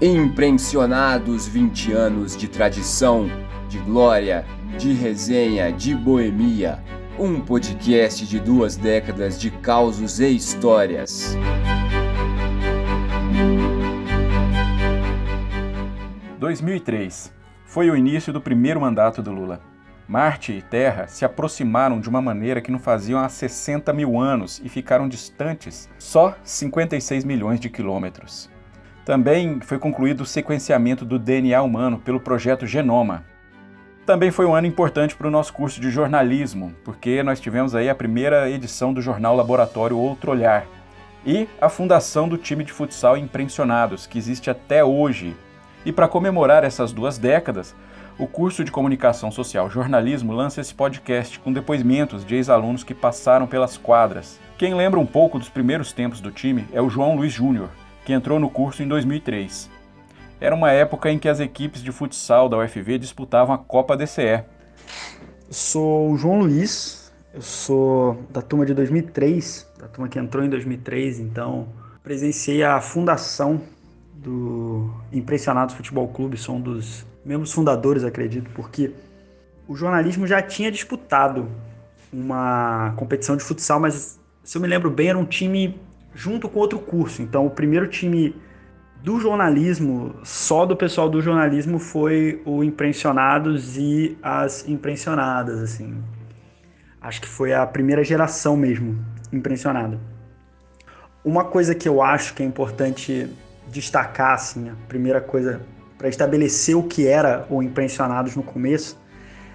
Impressionados 20 anos de tradição, de glória, de resenha, de boemia. Um podcast de duas décadas de causos e histórias. 2003 foi o início do primeiro mandato do Lula. Marte e Terra se aproximaram de uma maneira que não faziam há 60 mil anos e ficaram distantes só 56 milhões de quilômetros. Também foi concluído o sequenciamento do DNA humano pelo projeto Genoma. Também foi um ano importante para o nosso curso de jornalismo, porque nós tivemos aí a primeira edição do jornal Laboratório Outro Olhar e a fundação do time de futsal Impressionados, que existe até hoje. E para comemorar essas duas décadas, o curso de Comunicação Social Jornalismo lança esse podcast com depoimentos de ex-alunos que passaram pelas quadras. Quem lembra um pouco dos primeiros tempos do time é o João Luiz Júnior, que entrou no curso em 2003. Era uma época em que as equipes de futsal da UFV disputavam a Copa DCE. Sou o João Luiz, eu sou da turma de 2003, da turma que entrou em 2003, então presenciei a fundação do Impressionados Futebol Clube, sou um dos membros fundadores, acredito, porque o jornalismo já tinha disputado uma competição de futsal, mas se eu me lembro bem, era um time junto com outro curso. Então, o primeiro time do jornalismo, só do pessoal do jornalismo, foi o Impressionados e as Impressionadas, assim. Acho que foi a primeira geração mesmo, impressionada. Uma coisa que eu acho que é importante destacar, assim, a primeira coisa para estabelecer o que era o Impressionados no começo,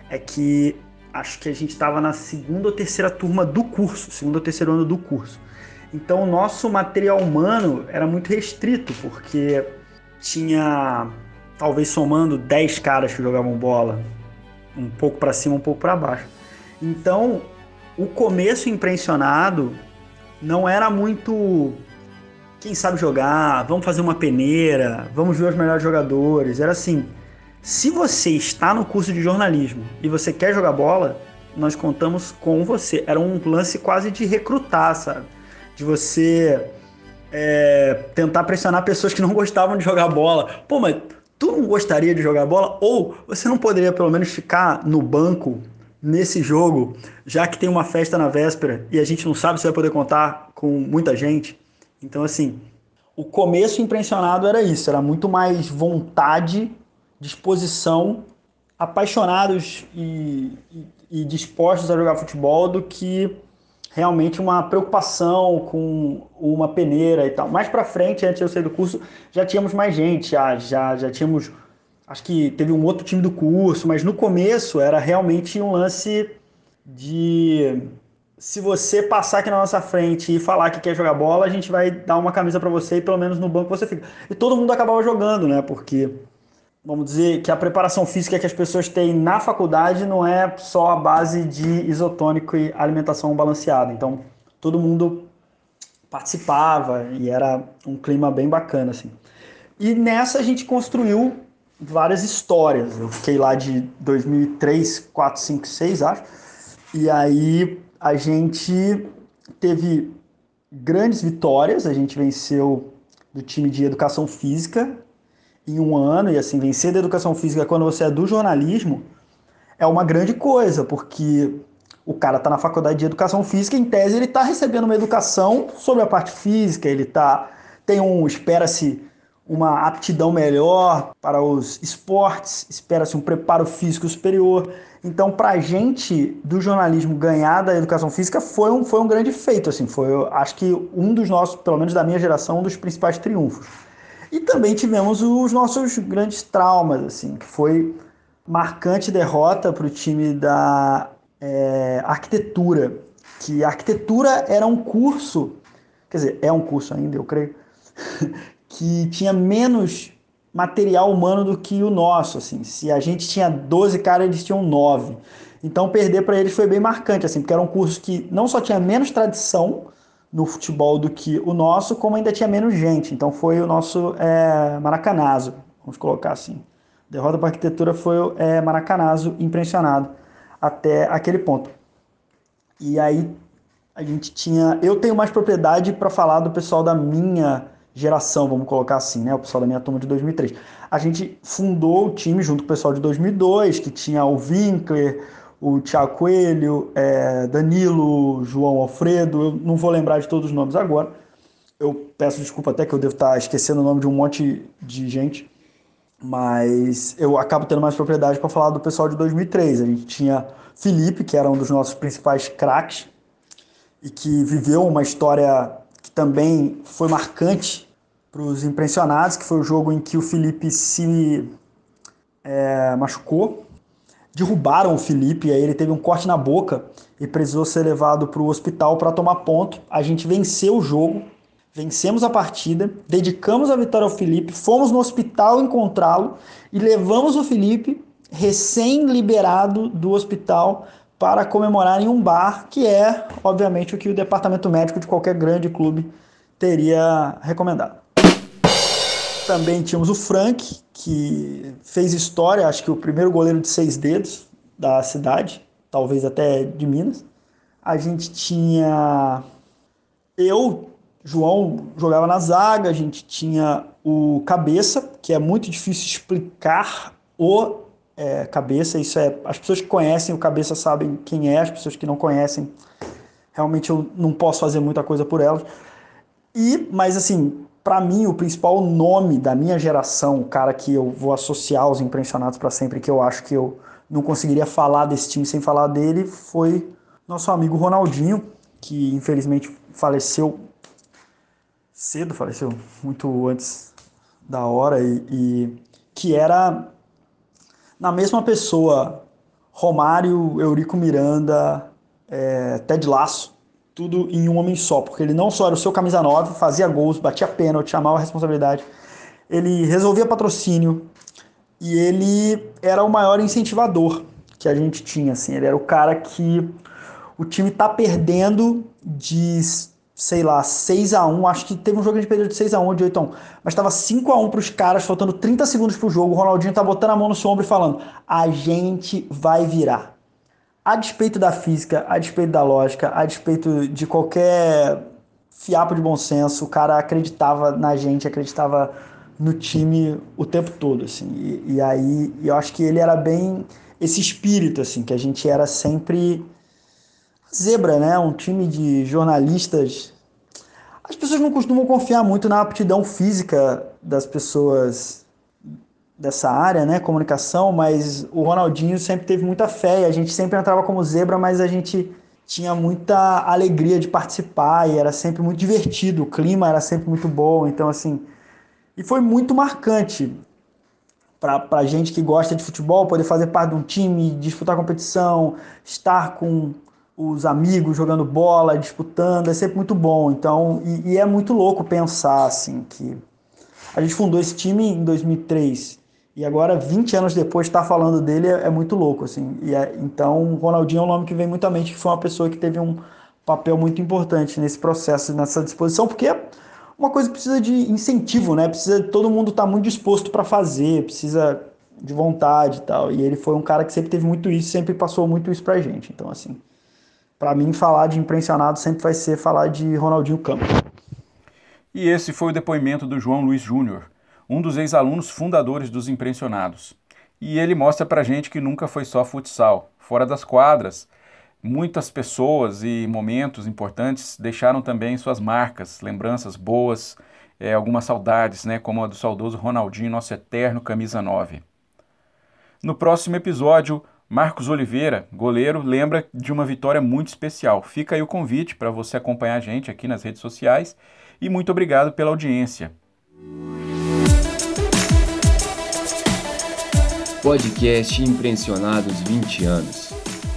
é que acho que a gente estava na segunda ou terceira turma do curso, segundo ou terceiro ano do curso. Então, o nosso material humano era muito restrito, porque tinha, talvez somando 10 caras que jogavam bola, um pouco para cima, um pouco para baixo. Então, o começo impressionado não era muito quem sabe jogar, vamos fazer uma peneira, vamos ver os melhores jogadores. Era assim, se você está no curso de jornalismo e você quer jogar bola, nós contamos com você. Era um lance quase de recrutar, sabe? de você é, tentar pressionar pessoas que não gostavam de jogar bola. Pô, mas tu não gostaria de jogar bola? Ou você não poderia pelo menos ficar no banco nesse jogo, já que tem uma festa na véspera e a gente não sabe se vai poder contar com muita gente? Então, assim, o começo impressionado era isso, era muito mais vontade, disposição, apaixonados e, e, e dispostos a jogar futebol do que realmente uma preocupação com uma peneira e tal. Mais para frente, antes de eu sair do curso, já tínhamos mais gente, já, já, já tínhamos. Acho que teve um outro time do curso, mas no começo era realmente um lance de se você passar aqui na nossa frente e falar que quer jogar bola, a gente vai dar uma camisa para você e pelo menos no banco você fica. E todo mundo acabava jogando, né? Porque vamos dizer que a preparação física que as pessoas têm na faculdade não é só a base de isotônico e alimentação balanceada. Então, todo mundo participava e era um clima bem bacana assim. E nessa a gente construiu várias histórias. Eu fiquei lá de 2003, 4, 5, 6, acho. E aí a gente teve grandes vitórias, a gente venceu do time de educação física em um ano, e assim, vencer da educação física quando você é do jornalismo é uma grande coisa, porque o cara está na faculdade de educação física, em tese ele está recebendo uma educação sobre a parte física, ele tá tem um espera-se uma aptidão melhor para os esportes, espera-se um preparo físico superior. Então, para a gente do jornalismo ganhar da educação física foi um, foi um grande feito, assim, foi, acho que um dos nossos, pelo menos da minha geração, um dos principais triunfos. E também tivemos os nossos grandes traumas, assim, que foi marcante derrota para o time da é, arquitetura, que arquitetura era um curso, quer dizer, é um curso ainda, eu creio, que tinha menos material humano do que o nosso, assim. Se a gente tinha 12 caras, eles tinham 9. Então perder para eles foi bem marcante, assim, porque era um curso que não só tinha menos tradição, no futebol do que o nosso, como ainda tinha menos gente. Então foi o nosso é, maracanazo, vamos colocar assim. Derrota para arquitetura foi é, maracanazo impressionado até aquele ponto. E aí a gente tinha. Eu tenho mais propriedade para falar do pessoal da minha geração, vamos colocar assim, né? O pessoal da minha turma de 2003. A gente fundou o time junto com o pessoal de 2002, que tinha o Winkler, o Thiago Coelho, é, Danilo, João Alfredo, eu não vou lembrar de todos os nomes agora. Eu peço desculpa até que eu devo estar esquecendo o nome de um monte de gente, mas eu acabo tendo mais propriedade para falar do pessoal de 2003. A gente tinha Felipe, que era um dos nossos principais craques e que viveu uma história que também foi marcante para os impressionados, que foi o jogo em que o Felipe se é, machucou. Derrubaram o Felipe, aí ele teve um corte na boca e precisou ser levado para o hospital para tomar ponto. A gente venceu o jogo, vencemos a partida, dedicamos a vitória ao Felipe, fomos no hospital encontrá-lo e levamos o Felipe recém-liberado do hospital para comemorar em um bar, que é, obviamente, o que o departamento médico de qualquer grande clube teria recomendado. Também tínhamos o Frank, que fez história, acho que o primeiro goleiro de seis dedos da cidade, talvez até de Minas. A gente tinha eu, João, jogava na zaga, a gente tinha o Cabeça, que é muito difícil explicar o é, cabeça. Isso é as pessoas que conhecem o cabeça sabem quem é. As pessoas que não conhecem, realmente eu não posso fazer muita coisa por elas. E, mas assim, para mim o principal nome da minha geração, o cara que eu vou associar aos impressionados para sempre, que eu acho que eu não conseguiria falar desse time sem falar dele, foi nosso amigo Ronaldinho, que infelizmente faleceu cedo, faleceu muito antes da hora e, e que era na mesma pessoa, Romário, Eurico Miranda, é, Ted Lasso, tudo em um homem só, porque ele não só era o seu camisa 9, fazia gols, batia pênalti, chamava a responsabilidade, ele resolvia patrocínio e ele era o maior incentivador que a gente tinha, assim, ele era o cara que o time tá perdendo de sei lá, 6 a 1 Acho que teve um jogo que a gente perdeu de 6 a 1 de 8 a 1 Mas estava 5 a 1 para os caras, faltando 30 segundos pro jogo. O Ronaldinho tá botando a mão no seu ombro e falando: a gente vai virar. A despeito da física, a despeito da lógica, a despeito de qualquer fiapo de bom senso, o cara acreditava na gente, acreditava no time o tempo todo, assim. E, e aí eu acho que ele era bem esse espírito, assim, que a gente era sempre zebra, né? Um time de jornalistas. As pessoas não costumam confiar muito na aptidão física das pessoas dessa área, né? Comunicação, mas o Ronaldinho sempre teve muita fé a gente sempre entrava como zebra, mas a gente tinha muita alegria de participar e era sempre muito divertido, o clima era sempre muito bom, então assim. E foi muito marcante para gente que gosta de futebol, poder fazer parte de um time, disputar competição, estar com os amigos jogando bola, disputando, é sempre muito bom. Então, e, e, é muito louco pensar assim que a gente fundou esse time em 2003 e agora 20 anos depois estar tá falando dele é, é, muito louco assim. E é, então, Ronaldinho é um nome que vem muito à mente, que foi uma pessoa que teve um papel muito importante nesse processo, nessa disposição, porque uma coisa precisa de incentivo, né? Precisa todo mundo estar tá muito disposto para fazer, precisa de vontade e tal. E ele foi um cara que sempre teve muito isso, sempre passou muito isso pra gente. Então, assim, para mim, falar de impressionado sempre vai ser falar de Ronaldinho Campos. E esse foi o depoimento do João Luiz Júnior, um dos ex-alunos fundadores dos Impressionados. E ele mostra pra gente que nunca foi só futsal. Fora das quadras, muitas pessoas e momentos importantes deixaram também suas marcas, lembranças boas, é, algumas saudades, né, como a do saudoso Ronaldinho, nosso eterno camisa 9. No próximo episódio, Marcos Oliveira, goleiro, lembra de uma vitória muito especial. Fica aí o convite para você acompanhar a gente aqui nas redes sociais e muito obrigado pela audiência. Podcast Impressionados 20 anos.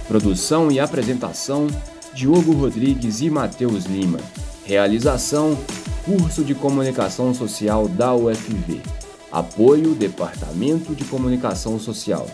Produção e apresentação: Diogo Rodrigues e Matheus Lima. Realização: Curso de Comunicação Social da UFV. Apoio Departamento de Comunicação Social.